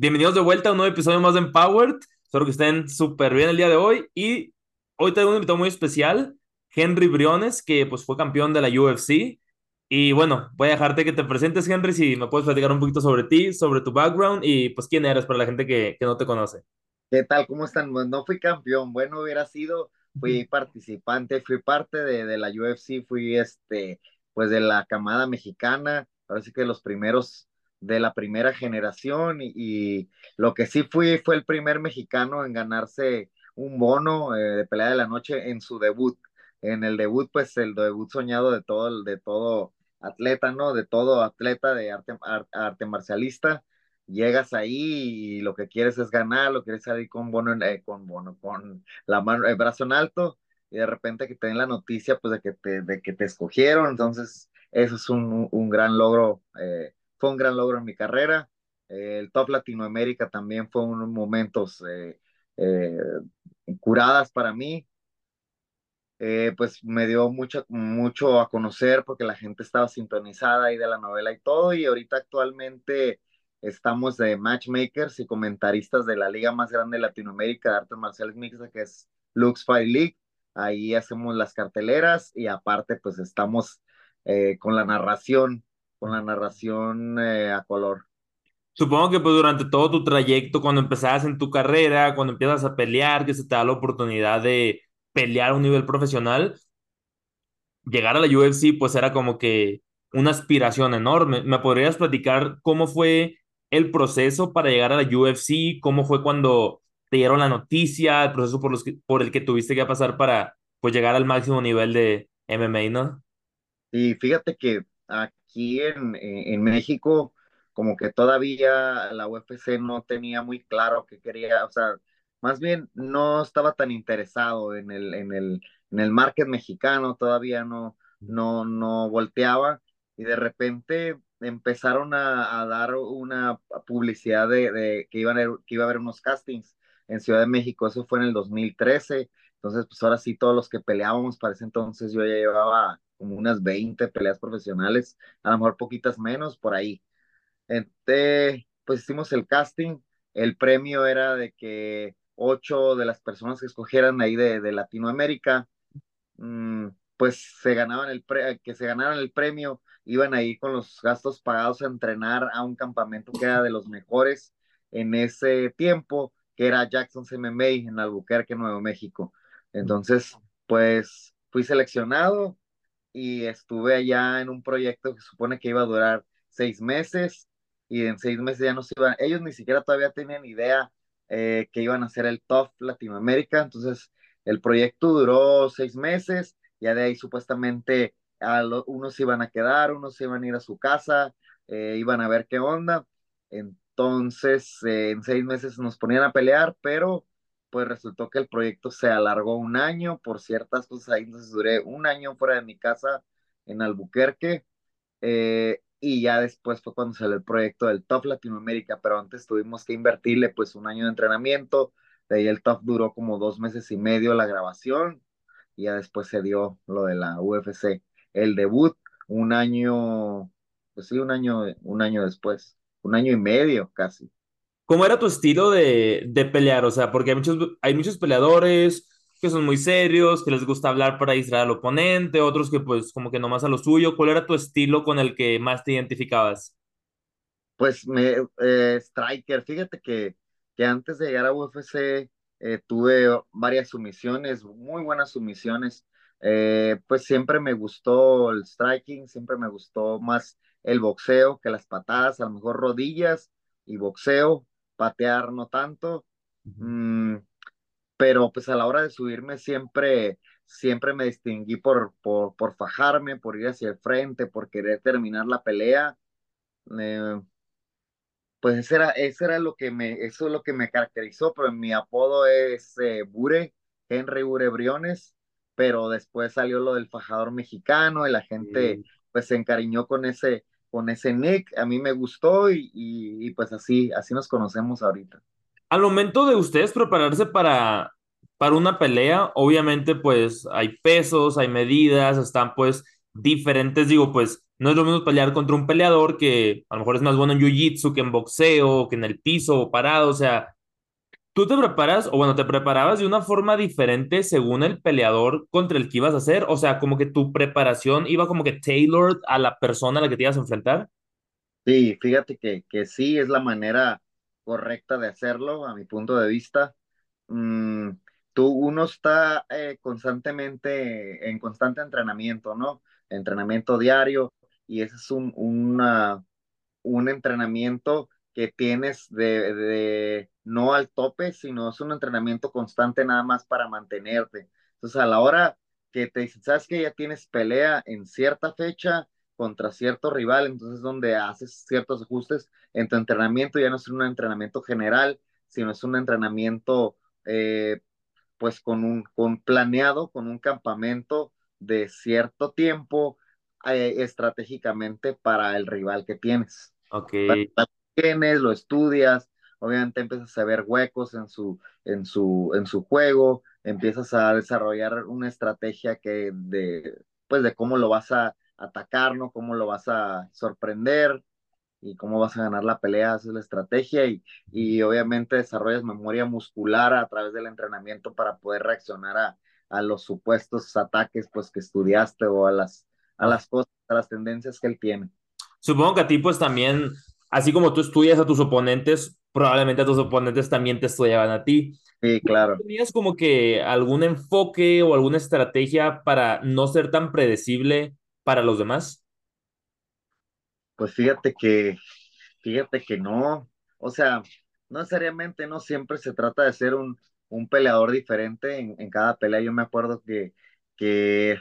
Bienvenidos de vuelta a un nuevo episodio más de Empowered. Espero que estén súper bien el día de hoy. Y hoy tengo un invitado muy especial, Henry Briones, que pues fue campeón de la UFC. Y bueno, voy a dejarte que te presentes, Henry, si me puedes platicar un poquito sobre ti, sobre tu background y pues quién eres para la gente que, que no te conoce. ¿Qué tal? ¿Cómo están? No fui campeón, bueno, hubiera sido, fui participante, fui parte de, de la UFC, fui este, pues de la camada mexicana, ahora sí que los primeros de la primera generación y, lo que sí fui fue el primer mexicano en ganarse un bono eh, de pelea de la noche en su debut. En el debut, pues el debut soñado de todo, de todo atleta, ¿no? De todo atleta de arte, arte, marcialista. Llegas ahí y lo que quieres es ganar, lo quieres salir con bono, eh, con bono, con la mano, el brazo en alto y de repente que te den la noticia, pues de que te, de que te escogieron. Entonces, eso es un, un gran logro eh, fue un gran logro en mi carrera. el Top Latinoamérica también fue unos momentos eh, eh, curadas para mí. Eh, pues me dio mucho, mucho a conocer porque la gente estaba sintonizada ahí de la novela y todo. Y ahorita actualmente estamos de matchmakers y comentaristas de la liga más grande de Latinoamérica de artes marciales mixtas, que es Lux Fight League. Ahí hacemos las carteleras y aparte pues estamos con la narración con la narración eh, a color. Supongo que pues durante todo tu trayecto, cuando empezabas en tu carrera, cuando empiezas a pelear, que se te da la oportunidad de pelear a un nivel profesional, llegar a la UFC pues era como que una aspiración enorme. ¿Me podrías platicar cómo fue el proceso para llegar a la UFC? ¿Cómo fue cuando te dieron la noticia, el proceso por, los por el que tuviste que pasar para pues llegar al máximo nivel de MMA, ¿no? Y fíjate que aquí en, en México, como que todavía la UFC no tenía muy claro qué quería, o sea, más bien no estaba tan interesado en el, en el, en el market mexicano, todavía no, no, no volteaba y de repente empezaron a, a dar una publicidad de, de que, iban a, que iba a haber unos castings en Ciudad de México, eso fue en el 2013, entonces pues ahora sí todos los que peleábamos para ese entonces yo ya llevaba como unas 20 peleas profesionales, a lo mejor poquitas menos por ahí. Entonces, pues hicimos el casting, el premio era de que ocho de las personas que escogieran ahí de, de Latinoamérica, mmm, pues se ganaban el que se ganaran el premio, iban ahí con los gastos pagados a entrenar a un campamento que era de los mejores en ese tiempo, que era Jackson's MMA en Albuquerque, Nuevo México. Entonces, pues fui seleccionado, y estuve allá en un proyecto que supone que iba a durar seis meses y en seis meses ya no se iban, ellos ni siquiera todavía tenían idea eh, que iban a ser el top Latinoamérica, entonces el proyecto duró seis meses, ya de ahí supuestamente a unos iban a quedar, unos iban a ir a su casa, eh, iban a ver qué onda, entonces eh, en seis meses nos ponían a pelear, pero pues resultó que el proyecto se alargó un año por ciertas cosas ahí, entonces duré un año fuera de mi casa en Albuquerque eh, y ya después fue cuando salió el proyecto del Top Latinoamérica, pero antes tuvimos que invertirle pues un año de entrenamiento, de ahí el Top duró como dos meses y medio la grabación y ya después se dio lo de la UFC, el debut un año, pues sí, un año, un año después, un año y medio casi. ¿Cómo era tu estilo de, de pelear? O sea, porque hay muchos, hay muchos peleadores que son muy serios, que les gusta hablar para distraer al oponente, otros que pues como que nomás a lo suyo. ¿Cuál era tu estilo con el que más te identificabas? Pues me, eh, Striker, fíjate que, que antes de llegar a UFC eh, tuve varias sumisiones, muy buenas sumisiones. Eh, pues siempre me gustó el striking, siempre me gustó más el boxeo que las patadas, a lo mejor rodillas y boxeo, patear no tanto, mm, pero pues a la hora de subirme siempre, siempre me distinguí por, por, por fajarme, por ir hacia el frente, por querer terminar la pelea. Eh, pues eso era, eso era lo que me, eso es lo que me caracterizó, pero mi apodo es eh, Bure, Henry Bure Briones, pero después salió lo del fajador mexicano y la gente pues se encariñó con ese, con ese nick, a mí me gustó y, y, pues así, así nos conocemos ahorita. Al momento de ustedes prepararse para, para una pelea, obviamente pues hay pesos, hay medidas, están pues diferentes, digo, pues no es lo mismo pelear contra un peleador que a lo mejor es más bueno en jiu-jitsu que en boxeo, que en el piso o parado, o sea, tú te preparas, o bueno, te preparabas de una forma diferente según el peleador contra el que ibas a hacer, o sea, como que tu preparación iba como que tailored a la persona a la que te ibas a enfrentar. Sí, fíjate que, que sí es la manera correcta de hacerlo, a mi punto de vista. Mm, tú, uno está eh, constantemente en constante entrenamiento, ¿no? Entrenamiento diario, y ese es un, una, un entrenamiento que tienes de, de, no al tope, sino es un entrenamiento constante nada más para mantenerte. Entonces, a la hora que te dicen, sabes que ya tienes pelea en cierta fecha contra cierto rival, entonces donde haces ciertos ajustes en tu entrenamiento, ya no es un entrenamiento general, sino es un entrenamiento eh, pues con un con planeado, con un campamento de cierto tiempo eh, estratégicamente para el rival que tienes. Ok. Tienes, lo estudias, obviamente empiezas a ver huecos en su, en su, en su juego, empiezas a desarrollar una estrategia que de, pues de cómo lo vas a atacar, ¿no? Cómo lo vas a sorprender y cómo vas a ganar la pelea, haces la estrategia y, y obviamente desarrollas memoria muscular a través del entrenamiento para poder reaccionar a, a los supuestos ataques pues que estudiaste o a las, a las cosas, a las tendencias que él tiene. Supongo que a ti pues también, así como tú estudias a tus oponentes, probablemente a tus oponentes también te estudiaban a ti. Sí, claro. ¿Tenías como que algún enfoque o alguna estrategia para no ser tan predecible para los demás? Pues fíjate que, fíjate que no, o sea, no necesariamente, no siempre se trata de ser un, un peleador diferente en, en, cada pelea. Yo me acuerdo que, que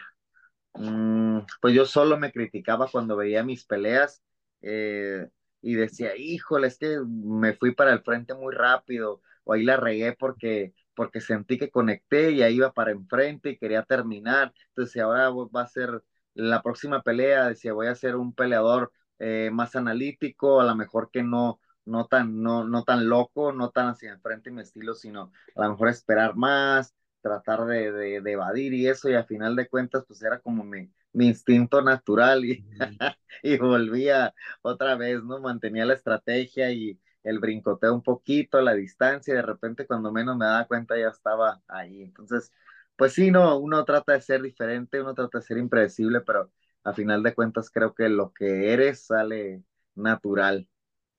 mmm, pues yo solo me criticaba cuando veía mis peleas. Eh, y decía, híjole, es que me fui para el frente muy rápido, o ahí la regué porque, porque sentí que conecté y ahí iba para enfrente y quería terminar. Entonces, ahora va a ser la próxima pelea, decía, voy a ser un peleador eh, más analítico, a lo mejor que no, no tan, no, no tan loco, no tan hacia enfrente mi estilo, sino a lo mejor esperar más, tratar de, de, de evadir y eso, y al final de cuentas, pues era como mi, mi instinto natural y, y volvía otra vez, ¿no? Mantenía la estrategia y el brincoteo un poquito, la distancia, y de repente cuando menos me daba cuenta ya estaba ahí. Entonces, pues sí, no, uno trata de ser diferente, uno trata de ser impredecible, pero a final de cuentas creo que lo que eres sale natural.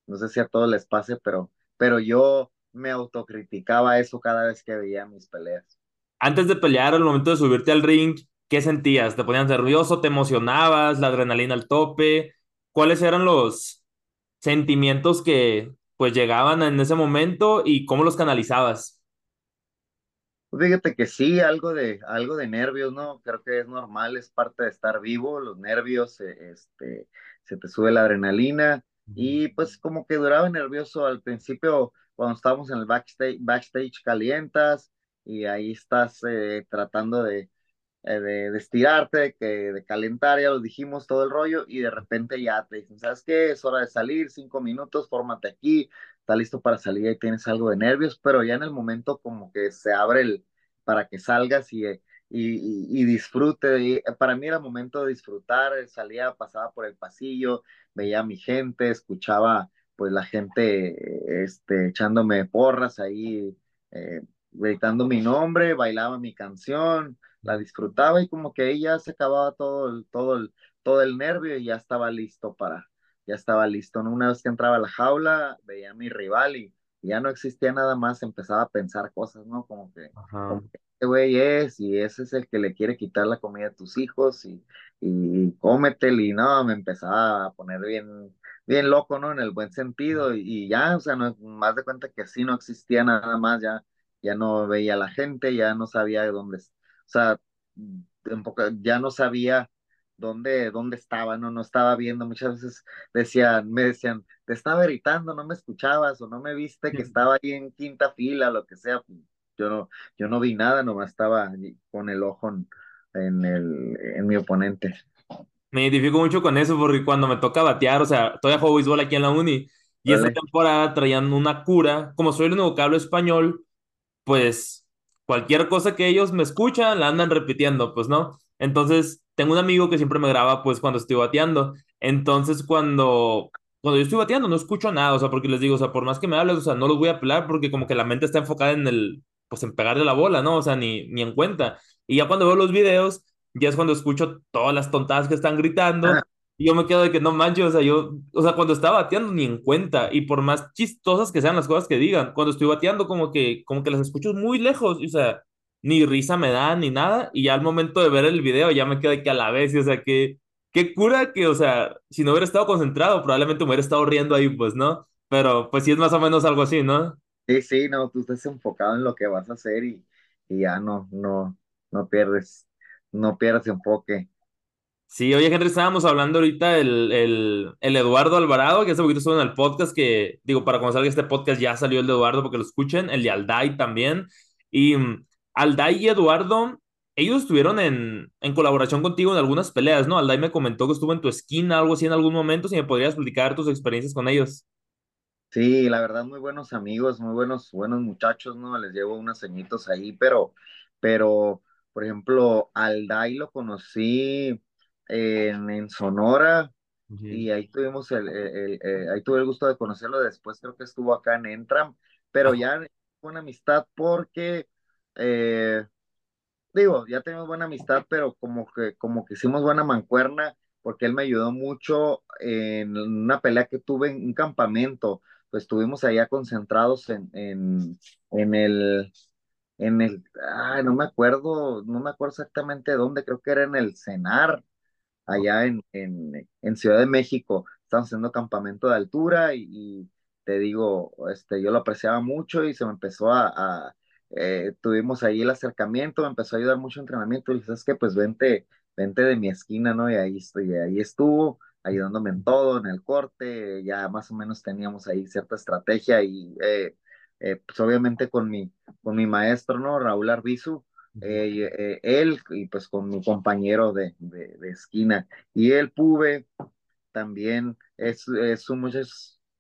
No sé si a todos les pase, pero, pero yo me autocriticaba eso cada vez que veía mis peleas. Antes de pelear, al momento de subirte al ring, ¿qué sentías? ¿Te ponías nervioso? ¿Te emocionabas? ¿La adrenalina al tope? ¿Cuáles eran los sentimientos que pues llegaban en ese momento y cómo los canalizabas? Fíjate que sí, algo de, algo de nervios, ¿no? Creo que es normal, es parte de estar vivo, los nervios, eh, este, se te sube la adrenalina y pues como que duraba nervioso al principio cuando estábamos en el backstage, backstage calientas y ahí estás eh, tratando de, eh, de, de, estirarte, que, de calentar, ya lo dijimos, todo el rollo, y de repente ya te dicen, ¿sabes qué? Es hora de salir, cinco minutos, fórmate aquí, está listo para salir y tienes algo de nervios, pero ya en el momento como que se abre el, para que salgas y, y, y, y disfrute. Y para mí era momento de disfrutar, salía, pasaba por el pasillo, veía a mi gente, escuchaba pues la gente este, echándome porras ahí, eh, gritando mi nombre, bailaba mi canción, la disfrutaba y como que ahí ya se acababa todo el, todo el, todo el nervio y ya estaba listo para, ya estaba listo. ¿no? Una vez que entraba a la jaula, veía a mi rival y, ya no existía nada más, empezaba a pensar cosas, ¿no? Como que, como que este güey es y ese es el que le quiere quitar la comida a tus hijos y, y cómetelo y no, me empezaba a poner bien, bien loco, ¿no? En el buen sentido y, y ya, o sea, no, más de cuenta que así no existía nada más, ya, ya no veía a la gente, ya no sabía dónde, o sea, ya no sabía dónde, dónde estaba, no, no estaba viendo, muchas veces decían, me decían, te estaba gritando, no me escuchabas o no me viste que estaba ahí en quinta fila, lo que sea, yo no, yo no vi nada, nomás estaba con el ojo en, el, en mi oponente. Me identifico mucho con eso porque cuando me toca batear, o sea, todavía juego béisbol aquí en la uni y esta temporada traían una cura, como soy el único que hablo español, pues cualquier cosa que ellos me escuchan la andan repitiendo, pues no. Entonces, tengo un amigo que siempre me graba pues cuando estoy bateando. Entonces, cuando cuando yo estoy bateando no escucho nada, o sea, porque les digo, o sea, por más que me hables, o sea, no los voy a apelar porque como que la mente está enfocada en el pues en pegarle la bola, ¿no? O sea, ni ni en cuenta. Y ya cuando veo los videos, ya es cuando escucho todas las tontadas que están gritando. Ah. Y yo me quedo de que no manches, o sea, yo, o sea, cuando estaba bateando ni en cuenta, y por más chistosas que sean las cosas que digan, cuando estoy bateando como que, como que las escucho muy lejos, o sea, ni risa me da ni nada, y ya al momento de ver el video ya me quedo de que a la vez, y, o sea, que, qué cura que, o sea, si no hubiera estado concentrado, probablemente me hubiera estado riendo ahí, pues, ¿no? Pero pues sí es más o menos algo así, ¿no? Sí, sí, no, tú estás enfocado en lo que vas a hacer y, y ya no, no, no pierdes, no pierdas enfoque. Sí, oye, Henry, estábamos hablando ahorita el, el, el Eduardo Alvarado, que hace poquito estuvo en el podcast, que digo, para cuando salga este podcast ya salió el de Eduardo porque lo escuchen, el de Alday también. Y um, Alday y Eduardo, ellos estuvieron en, en colaboración contigo en algunas peleas, ¿no? Alday me comentó que estuvo en tu esquina, algo así en algún momento, si me podrías explicar tus experiencias con ellos. Sí, la verdad, muy buenos amigos, muy buenos, buenos muchachos, ¿no? Les llevo unos añitos ahí, pero, pero, por ejemplo, Alday lo conocí en, Sonora y ahí tuvimos el, eh, ahí tuve el gusto de conocerlo después creo que estuvo acá en Entram pero ya buena amistad porque eh, digo ya tenemos buena amistad pero como que como que hicimos buena mancuerna porque él me ayudó mucho en una pelea que tuve en un campamento. Pues estuvimos allá concentrados en, en, en el en el, ay, no me acuerdo, no me acuerdo exactamente dónde, creo que era en el Cenar, allá en, en, Ciudad de México. Estamos haciendo campamento de altura y, te digo, este, yo lo apreciaba mucho y se me empezó a, eh, tuvimos ahí el acercamiento, me empezó a ayudar mucho entrenamiento y dije, ¿sabes qué? Pues vente, vente de mi esquina, ¿no? Y ahí, estoy, ahí estuvo ayudándome en todo, en el corte, ya más o menos teníamos ahí cierta estrategia y eh, eh, pues obviamente con mi, con mi maestro, ¿no? Raúl Arbizu, eh, eh, él y pues con mi compañero de, de, esquina. Y el Pube también es, es un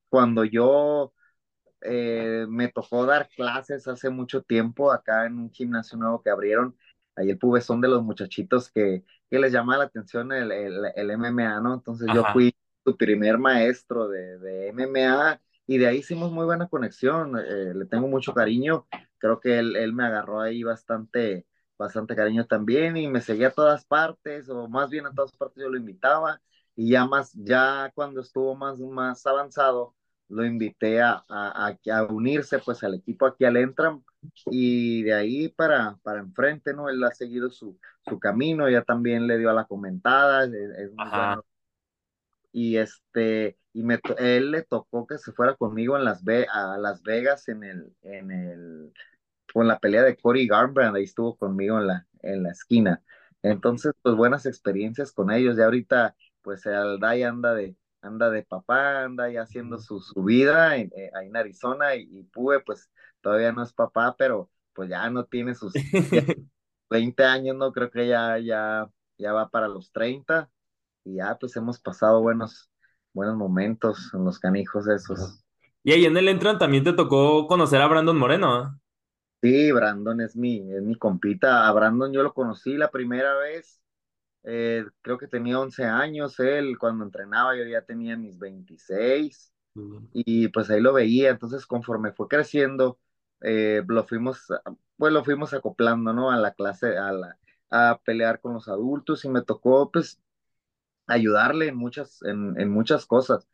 cuando yo eh, me tocó dar clases hace mucho tiempo acá en un gimnasio nuevo que abrieron, ahí el Pube son de los muchachitos que, que les llama la atención el, el, el MMA, ¿no? Entonces yo fui su primer maestro de, de MMA y de ahí hicimos muy buena conexión, eh, le tengo mucho cariño, creo que él, él, me agarró ahí bastante, bastante cariño también y me seguía a todas partes, o más bien a todas partes yo lo invitaba, y ya más, ya cuando estuvo más, más avanzado, lo invité a, a, a unirse pues al equipo aquí al Entram, y de ahí para, para enfrente, ¿no? Él ha seguido su, su camino, ya también le dio a la comentada, es, es muy bueno y este y me él le tocó que se fuera conmigo en las a Las Vegas en el en el con la pelea de Cory Garbrandt ahí estuvo conmigo en la en la esquina. Entonces pues buenas experiencias con ellos ya ahorita pues el Dai anda de anda de papá anda ya haciendo su, su vida en, eh, ahí en Arizona y, y Pue pues todavía no es papá pero pues ya no tiene sus 20 años no creo que ya ya ya va para los 30 y ya pues hemos pasado buenos, buenos momentos en los canijos esos. Y ahí en el Entran también te tocó conocer a Brandon Moreno. Sí, Brandon es mi, es mi compita. A Brandon yo lo conocí la primera vez, eh, creo que tenía 11 años él, cuando entrenaba yo ya tenía mis 26 y pues ahí lo veía, entonces conforme fue creciendo, eh, lo fuimos, pues lo fuimos acoplando, ¿no? A la clase, a la, a pelear con los adultos y me tocó pues ayudarle en muchas, en, en muchas cosas.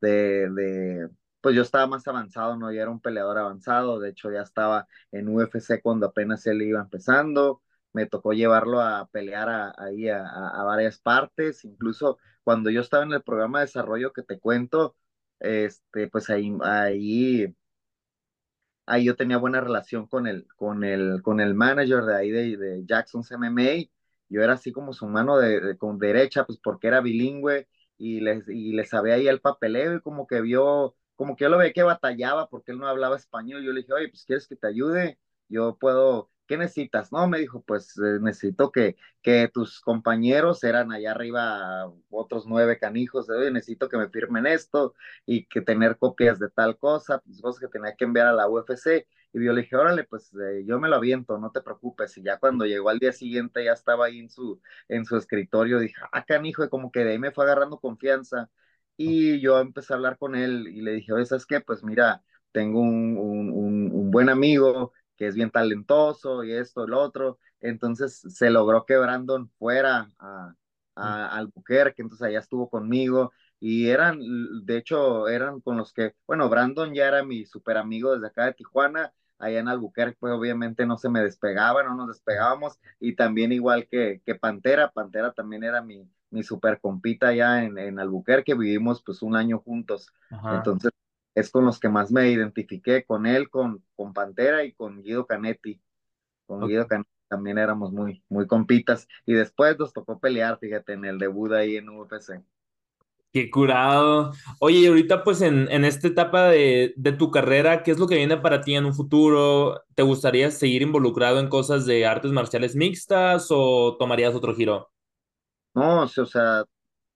De, de, pues yo estaba más avanzado, ¿no? Era un peleador avanzado, de hecho ya estaba en UFC cuando apenas él iba empezando, me tocó llevarlo a pelear ahí a, a, varias partes, incluso cuando yo estaba en el programa de desarrollo que te cuento, este, pues ahí, ahí, ahí yo tenía buena relación con el, con el, con el manager de ahí de, de Jackson's MMA, yo era así como su mano de, con derecha, pues porque era bilingüe y le, y le sabía ahí el papeleo y como que vio, como que yo lo veía que batallaba porque él no hablaba español. Yo le dije, oye, pues quieres que te ayude, yo puedo, ¿qué necesitas? No, me dijo, pues eh, necesito que, que tus compañeros eran allá arriba otros nueve canijos, oye, necesito que me firmen esto y que tener copias de tal cosa, pues cosas que tenía que enviar a la UFC. Y yo le dije, órale, pues eh, yo me lo aviento, no te preocupes. Y ya cuando llegó al día siguiente, ya estaba ahí en su, en su escritorio, dije, ah, canijo, y como que de ahí me fue agarrando confianza. Y yo empecé a hablar con él y le dije, oye, ¿sabes qué? Pues mira, tengo un, un, un, un buen amigo que es bien talentoso y esto, el otro. Entonces se logró que Brandon fuera a, a Albuquerque, entonces allá estuvo conmigo. Y eran, de hecho, eran con los que, bueno, Brandon ya era mi super amigo desde acá de Tijuana, allá en Albuquerque, pues obviamente no se me despegaba, no nos despegábamos, y también igual que, que Pantera, Pantera también era mi, mi super compita allá en, en Albuquerque, vivimos pues un año juntos, entonces es con los que más me identifiqué, con él, con, con Pantera y con Guido Canetti, con Guido Canetti también éramos muy, muy compitas, y después nos tocó pelear, fíjate, en el debut ahí en UFC. Qué curado. Oye, y ahorita pues en, en esta etapa de, de, tu carrera, ¿qué es lo que viene para ti en un futuro? ¿Te gustaría seguir involucrado en cosas de artes marciales mixtas o tomarías otro giro? No, o sea,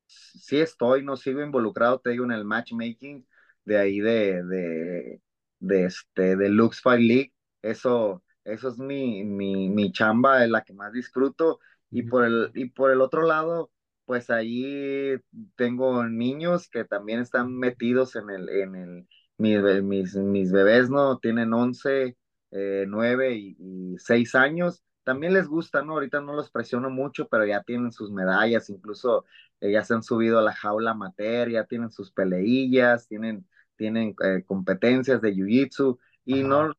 sí estoy, no sigo involucrado, te digo, en el matchmaking de ahí de, de, de este, de Lux Fight League. Eso, eso es mi, mi, mi chamba, es la que más disfruto. Y por el, y por el otro lado, pues ahí tengo niños que también están metidos en el, en el, mis, mis, bebés, ¿no? Tienen 11, eh, 9 y, y 6 años. También les gusta, ¿no? Ahorita no los presiono mucho, pero ya tienen sus medallas, incluso eh, ya se han subido a la jaula materia, tienen sus peleillas, tienen, tienen eh, competencias de jiu-jitsu y no,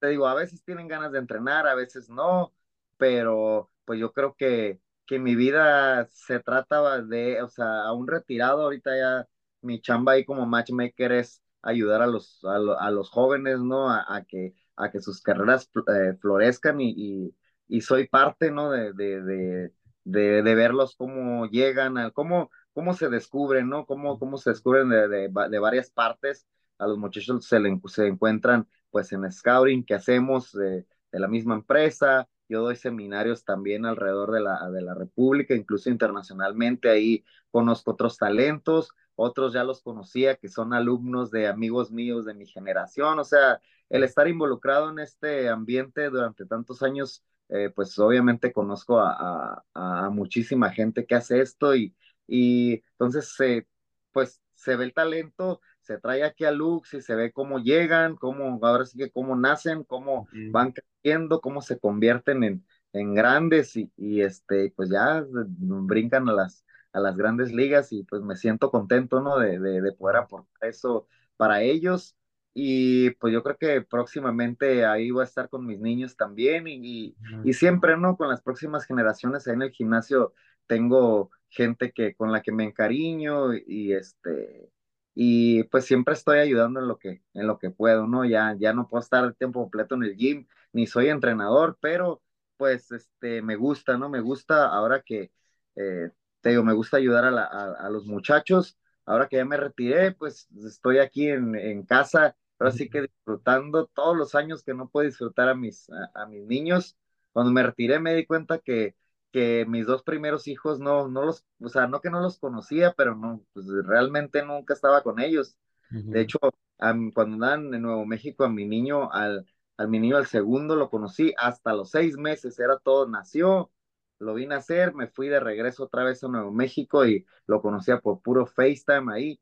te digo, a veces tienen ganas de entrenar, a veces no, pero pues yo creo que que mi vida se trataba de, o sea, a un retirado, ahorita ya mi chamba ahí como matchmaker es ayudar a los, a, lo, a los jóvenes, ¿no? A, a, que, a que sus carreras eh, florezcan y, y, y, soy parte, ¿no? De, de, de, de, de verlos cómo llegan, a, cómo, cómo se descubren, ¿no? Cómo, cómo se descubren de, de, de varias partes. A los muchachos se, le, se encuentran pues en scouting que hacemos de, de la misma empresa, yo doy seminarios también alrededor de la, de la República, incluso internacionalmente, ahí conozco otros talentos, otros ya los conocía, que son alumnos de amigos míos de mi generación, o sea, el estar involucrado en este ambiente durante tantos años, eh, pues obviamente conozco a, a, a, muchísima gente que hace esto y, y entonces, eh, pues se ve el talento, se trae aquí a Lux y se ve cómo llegan, cómo, ahora sí que cómo nacen, cómo van creciendo, cómo se convierten en, en grandes y, y, este, pues ya brincan a las, a las grandes ligas y pues me siento contento, ¿no? De, de, de poder aportar eso para ellos. Y pues yo creo que próximamente ahí voy a estar con mis niños también y, y, y siempre, ¿no? Con las próximas generaciones ahí en el gimnasio tengo gente que con la que me encariño y este y pues siempre estoy ayudando en lo que, en lo que puedo, ¿no? Ya, ya no puedo estar el tiempo completo en el gym, ni soy entrenador, pero pues este, me gusta, ¿no? Me gusta ahora que, eh, te digo, me gusta ayudar a, la, a, a, los muchachos, ahora que ya me retiré, pues estoy aquí en, en casa, ahora sí que disfrutando todos los años que no puedo disfrutar a mis, a, a mis niños. Cuando me retiré me di cuenta que que mis dos primeros hijos no, no los, o sea, no que no los conocía, pero no, pues realmente nunca estaba con ellos. Uh -huh. De hecho, a, cuando andaban en Nuevo México, a mi niño, al, al mi niño al segundo lo conocí hasta los seis meses, era todo, nació, lo vine a hacer, me fui de regreso otra vez a Nuevo México y lo conocía por puro FaceTime ahí,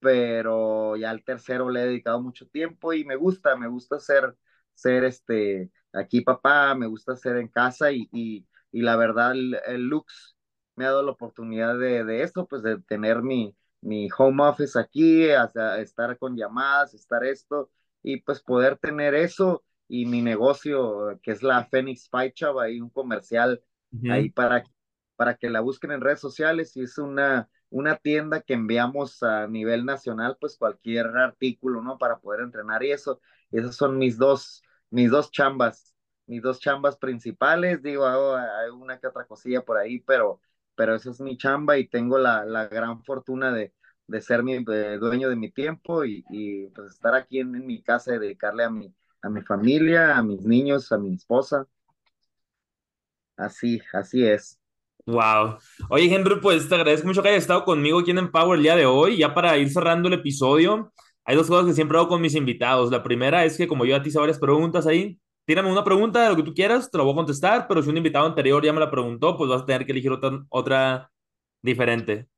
pero ya al tercero le he dedicado mucho tiempo y me gusta, me gusta ser, ser este, aquí papá, me gusta ser en casa y, y y la verdad el, el, Lux me ha dado la oportunidad de, de esto, pues de tener mi, mi home office aquí, hasta estar con llamadas, estar esto, y pues poder tener eso y mi negocio, que es la Phoenix Fight Shop, ahí un comercial uh -huh. ahí para, para que la busquen en redes sociales, y es una, una tienda que enviamos a nivel nacional, pues cualquier artículo, ¿no? Para poder entrenar y eso, esas son mis dos, mis dos chambas, mis dos chambas principales, digo, hago, una que otra cosilla por ahí, pero, pero esa es mi chamba y tengo la, la gran fortuna de, de ser mi dueño de mi tiempo y, y pues estar aquí en, en, mi casa y dedicarle a mi, a mi familia, a mis niños, a mi esposa. Así, así es. Wow. Oye, Henry, pues te agradezco mucho que hayas estado conmigo aquí en Empower el día de hoy. Ya para ir cerrando el episodio, hay dos cosas que siempre hago con mis invitados. La primera es que como yo a ti hice varias preguntas ahí, tírame una pregunta de lo que tú quieras, te lo voy a contestar, pero si un invitado anterior ya me la preguntó, pues vas a tener que elegir otra, otra diferente.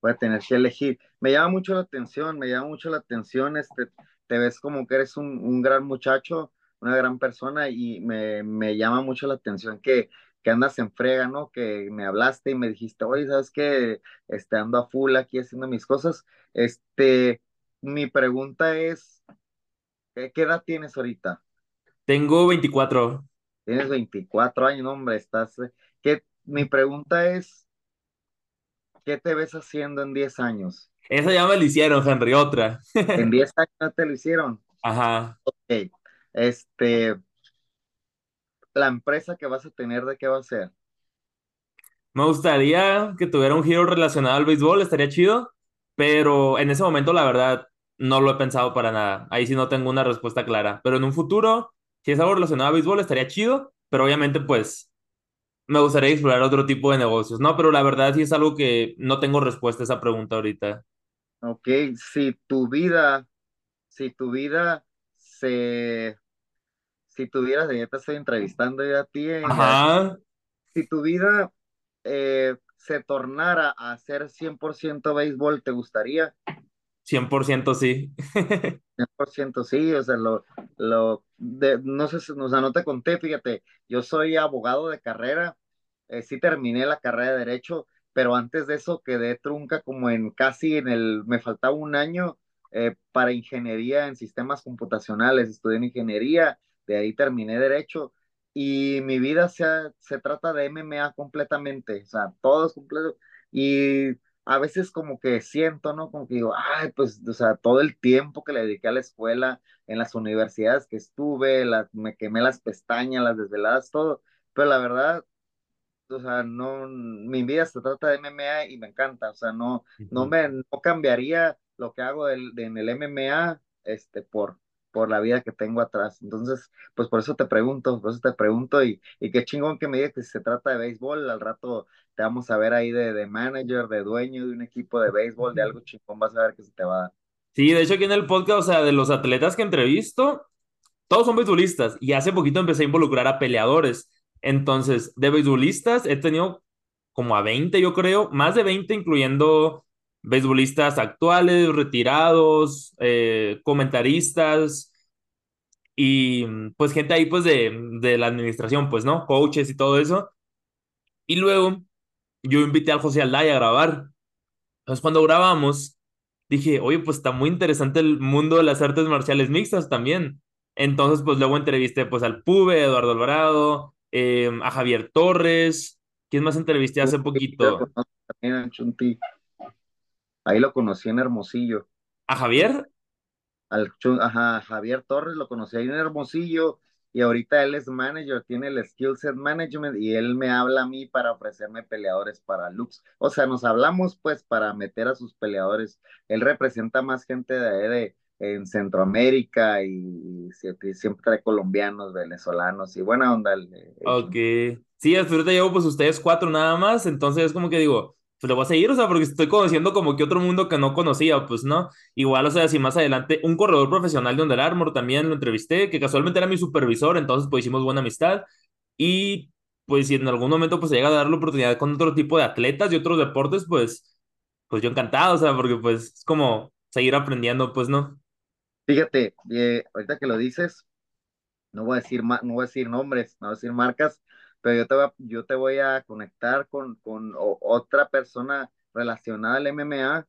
Voy a tener que elegir. Me llama mucho la atención, me llama mucho la atención, este, te ves como que eres un, un gran muchacho, una gran persona y me, me llama mucho la atención que que andas en frega, ¿no? Que me hablaste y me dijiste, oye, ¿sabes qué? Este, ando a full aquí haciendo mis cosas. Este, mi pregunta es, ¿qué, edad tienes ahorita? Tengo 24. Tienes 24 años, hombre, estás... ¿qué, mi pregunta es, ¿qué te ves haciendo en 10 años? Esa ya me la hicieron, Henry, otra. ¿En 10 años te lo hicieron? Ajá. Ok. Este, la empresa que vas a tener, ¿de qué va a ser? Me gustaría que tuviera un giro relacionado al béisbol, estaría chido, pero en ese momento la verdad no lo he pensado para nada. Ahí sí no tengo una respuesta clara, pero en un futuro, si es algo relacionado al béisbol, estaría chido, pero obviamente pues me gustaría explorar otro tipo de negocios, ¿no? Pero la verdad sí es algo que no tengo respuesta a esa pregunta ahorita. Ok, si tu vida, si tu vida se si tuvieras, ya te estoy entrevistando yo a ti, Ajá. si tu vida eh, se tornara a ser 100% béisbol, ¿te gustaría? 100% sí. 100% sí, o sea, lo, lo de, no sé, o sea, no te conté, fíjate, yo soy abogado de carrera, eh, sí terminé la carrera de Derecho, pero antes de eso quedé trunca como en casi en el, me faltaba un año eh, para ingeniería en sistemas computacionales, estudié en ingeniería de ahí terminé derecho y mi vida se, se trata de MMA completamente, o sea, todo es completo. Y a veces como que siento, ¿no? Como que digo, ay, pues, o sea, todo el tiempo que le dediqué a la escuela, en las universidades que estuve, me quemé las pestañas, las desveladas, todo, pero la verdad, o sea, no, mi vida se trata de MMA y me encanta, o sea, no, no me, no cambiaría lo que hago del, en el MMA, este, por, por la vida que tengo atrás. Entonces, pues por eso te pregunto, por eso te pregunto y, y qué chingón que me digas que si se trata de béisbol, al rato te vamos a ver ahí de, de manager, de dueño de un equipo de béisbol, de algo chingón, vas a ver que se te va a dar. Sí, de hecho aquí en el podcast, o sea, de los atletas que entrevisto, todos son beisbolistas y hace poquito empecé a involucrar a peleadores. Entonces, de beisbolistas he tenido como a 20, yo creo, más de 20, incluyendo beisbolistas actuales, retirados, eh, comentaristas y pues gente ahí pues de, de, la administración, pues, ¿no? Coaches y todo eso. Y luego yo invité al José Aldaya a grabar. Entonces cuando grabamos, dije, oye, pues está muy interesante el mundo de las artes marciales mixtas también. Entonces pues luego entrevisté pues al Pube, Eduardo Alvarado, eh, a Javier Torres. ¿Quién más entrevisté hace poquito? Ahí lo conocí en Hermosillo. ¿A Javier? Al, ajá, Javier Torres lo conocí ahí en Hermosillo y ahorita él es manager, tiene el skill set management y él me habla a mí para ofrecerme peleadores para Lux. O sea, nos hablamos pues para meter a sus peleadores. Él representa más gente de, de en Centroamérica y, siempre trae colombianos, venezolanos y buena onda. El, ok. Sí, hasta ahorita llevo pues ustedes cuatro nada más, entonces es como que digo, pues le voy a seguir, o sea, porque estoy conociendo como que otro mundo que no conocía, pues, ¿no? Igual, o sea, si más adelante, un corredor profesional de Under Armour también lo entrevisté, que casualmente era mi supervisor, entonces pues hicimos buena amistad, y pues si en algún momento pues se llega a dar la oportunidad con otro tipo de atletas y otros deportes, pues, pues yo encantado, o sea, porque pues es como seguir aprendiendo, pues, ¿no? Fíjate, eh, ahorita que lo dices, no voy a decir, no voy a decir nombres, no voy a decir marcas, pero yo te voy a, yo te voy a conectar con, con otra persona relacionada al MMA,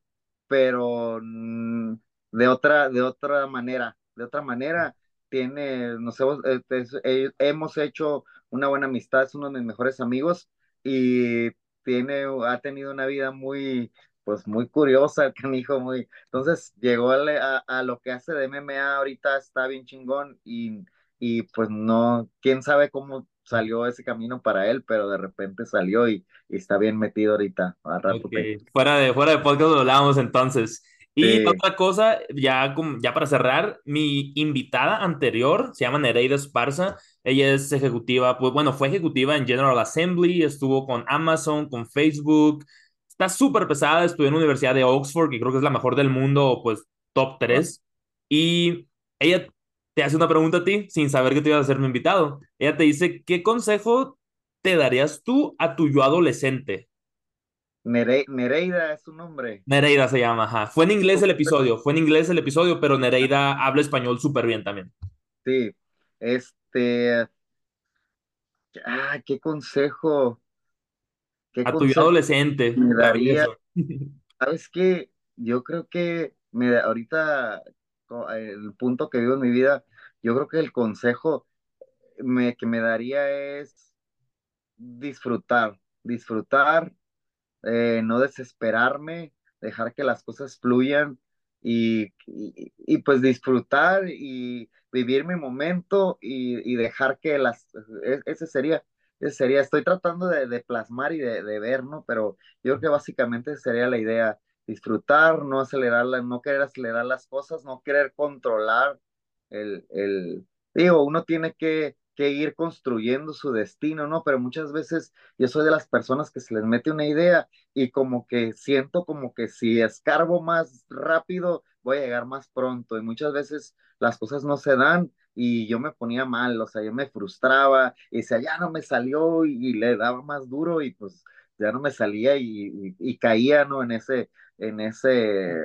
pero mm, de otra, de otra manera, de otra manera, tiene, no sé, eh, hemos hecho una buena amistad, es uno de mis mejores amigos y tiene, ha tenido una vida muy, pues muy curiosa el canijo, muy, entonces llegó a, a, a, lo que hace de MMA ahorita, está bien chingón y y pues no, quién sabe cómo salió ese camino para él, pero de repente salió y, está bien metido ahorita. A rato Fuera de, fuera de podcast lo hablábamos entonces. Y otra cosa, ya, ya para cerrar, mi invitada anterior se llama Nereida Esparza. Ella es ejecutiva, pues bueno, fue ejecutiva en General Assembly, estuvo con Amazon, con Facebook. Está súper pesada, estudió en la Universidad de Oxford, que creo que es la mejor del mundo, pues top 3. Y ella te hace una pregunta a ti sin saber que te ibas a ser mi invitado. Ella te dice, ¿qué consejo te darías tú a tu yo adolescente? Nereida es su nombre. Nereida se llama, ajá. Fue en inglés el episodio, fue en inglés el episodio, pero Nereida habla español súper bien también. Sí, este... Ah, qué consejo. a tu yo adolescente. Me daría... ¿Sabes qué? Yo creo que me, ahorita el punto que vivo en mi vida, yo creo que el consejo que me daría es disfrutar, disfrutar, eh, no desesperarme, dejar que las cosas fluyan y, y, pues disfrutar y vivir mi momento y, y dejar que las, e, ese sería, ese sería, estoy tratando de, de plasmar y de, de, ver, ¿no? Pero yo creo que básicamente sería la idea, disfrutar, no acelerar, no querer acelerar las cosas, no querer controlar el, el digo, uno tiene que, que ir construyendo su destino, ¿no? Pero muchas veces yo soy de las personas que se les mete una idea y como que siento como que si escarbo más rápido, voy a llegar más pronto y muchas veces las cosas no se dan y yo me ponía mal, o sea, yo me frustraba y decía, ya no me salió y, le daba más duro y pues ya no me salía y, y caía, ¿no? En ese, en ese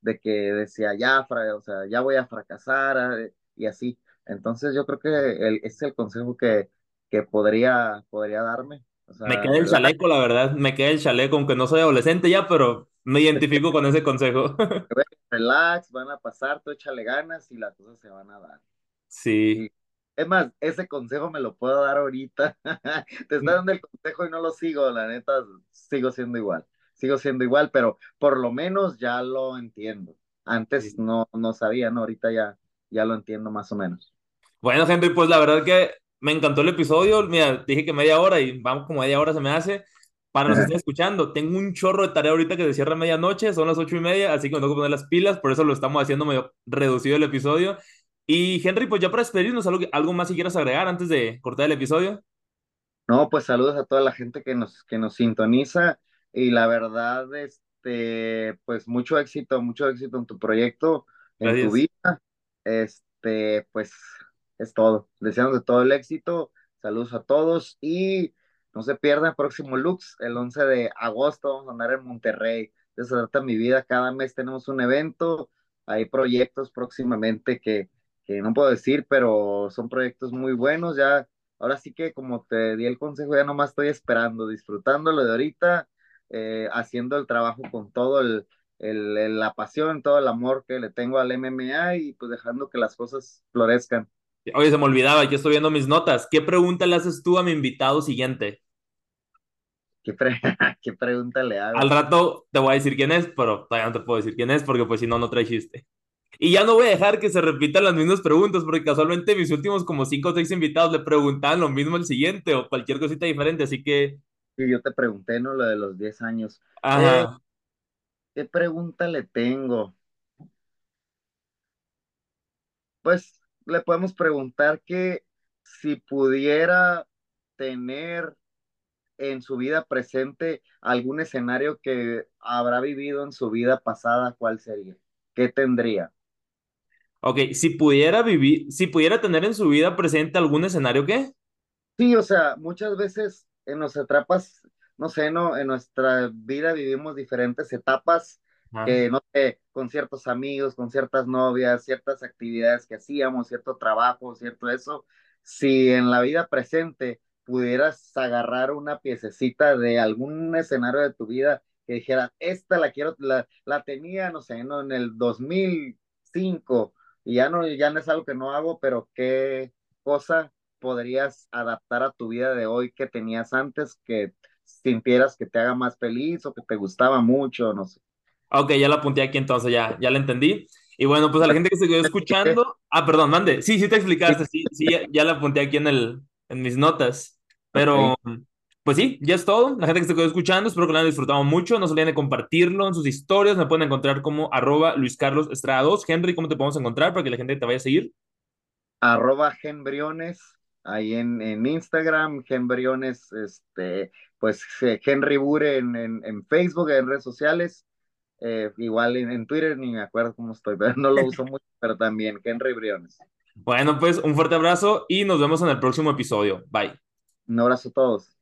de que decía ya, o sea, ya voy a fracasar y así. Entonces yo creo que el, es el consejo que, que podría, podría darme. me queda el chaleco, la verdad, me queda el chaleco, aunque no soy adolescente ya, pero me identifico con ese consejo. Relax, van a pasar, tú échale ganas y las cosas se van a dar. Sí. Es más, ese consejo me lo puedo dar ahorita. Te estoy dando el consejo y no lo sigo, la neta, sigo siendo igual sigo siendo igual, pero por lo menos ya lo entiendo. Antes no, no sabía, ¿no? Ahorita ya, ya lo entiendo más o menos. Bueno, Henry, pues la verdad que me encantó el episodio. Mira, dije que media hora y vamos como media hora se me hace. Para los que estén escuchando, tengo un chorro de tarea ahorita que se cierra a medianoche, son las ocho y media, así que me tengo que poner las pilas, por eso lo estamos haciendo medio reducido el episodio. Y Henry, pues ya para despedirnos, ¿algo, algo más si quieras agregar antes de cortar el episodio? No, pues saludos a toda la gente que nos, que nos sintoniza y la verdad, este, pues mucho éxito, mucho éxito en tu proyecto, en tu vida. Este, pues es todo. Deseamos de todo el éxito. Saludos a todos y no se pierdan próximo Lux, el 11 de agosto vamos a andar en Monterrey. De eso trata mi vida. Cada mes tenemos un evento. Hay proyectos próximamente que, que no puedo decir, pero son proyectos muy buenos. Ya, ahora sí que como te di el consejo, ya nomás estoy esperando, disfrutándolo de ahorita eh, haciendo el trabajo con todo el, el, la pasión, todo el amor que le tengo al MMA y pues dejando que las cosas florezcan. Oye, se me olvidaba, yo estoy viendo mis notas. ¿Qué pregunta le haces tú a mi invitado siguiente? ¿Qué, ¿Qué, pregunta le hago? Al rato te voy a decir quién es, pero todavía no te puedo decir quién es porque pues si no, no trae chiste. Y ya no voy a dejar que se repitan las mismas preguntas porque casualmente mis últimos como cinco o seis invitados le preguntaban lo mismo el siguiente o cualquier cosita diferente, así que y yo te pregunté, ¿no? Lo de los 10 años. Eh, ¿Qué pregunta le tengo? Pues le podemos preguntar que si pudiera tener en su vida presente algún escenario que habrá vivido en su vida pasada, ¿cuál sería? ¿Qué tendría? Ok, si pudiera vivir, si pudiera tener en su vida presente algún escenario, ¿qué? Sí, o sea, muchas veces en nuestras etapas, no sé, no, en nuestra vida vivimos diferentes etapas, que no sé, con ciertos amigos, con ciertas novias, ciertas actividades que hacíamos, cierto trabajo, cierto eso. Si en la vida presente pudieras agarrar una piececita de algún escenario de tu vida que dijera, esta la quiero, la, la tenía, no sé, ¿no? en el 2005 y ya no, ya no es algo que no hago, pero qué cosa podrías adaptar a tu vida de hoy que tenías antes que sintieras que te haga más feliz o que te gustaba mucho, no sé. Ok, ya la apunté aquí entonces, ya, ya la entendí. Y bueno, pues a la gente que se quedó escuchando. Ah, perdón, mande. Sí, sí te explicaste. Sí, sí, ya, ya la apunté aquí en, el, en mis notas. Pero, pues sí, ya es todo. La gente que se quedó escuchando, espero que lo hayan disfrutado mucho. No se olviden de compartirlo en sus historias. Me pueden encontrar como arroba Luis Carlos Estrada 2. Henry, ¿cómo te podemos encontrar para que la gente te vaya a seguir? Arroba Genbriones, ahí en, en Instagram, Genbriones, este, pues Henry Bure en, en, en Facebook, en redes sociales. Eh, igual en, Twitter ni me acuerdo cómo estoy, pero no lo uso mucho, pero también Henry Briones. Bueno, pues un fuerte abrazo y nos vemos en el próximo episodio. Bye. Un abrazo a todos.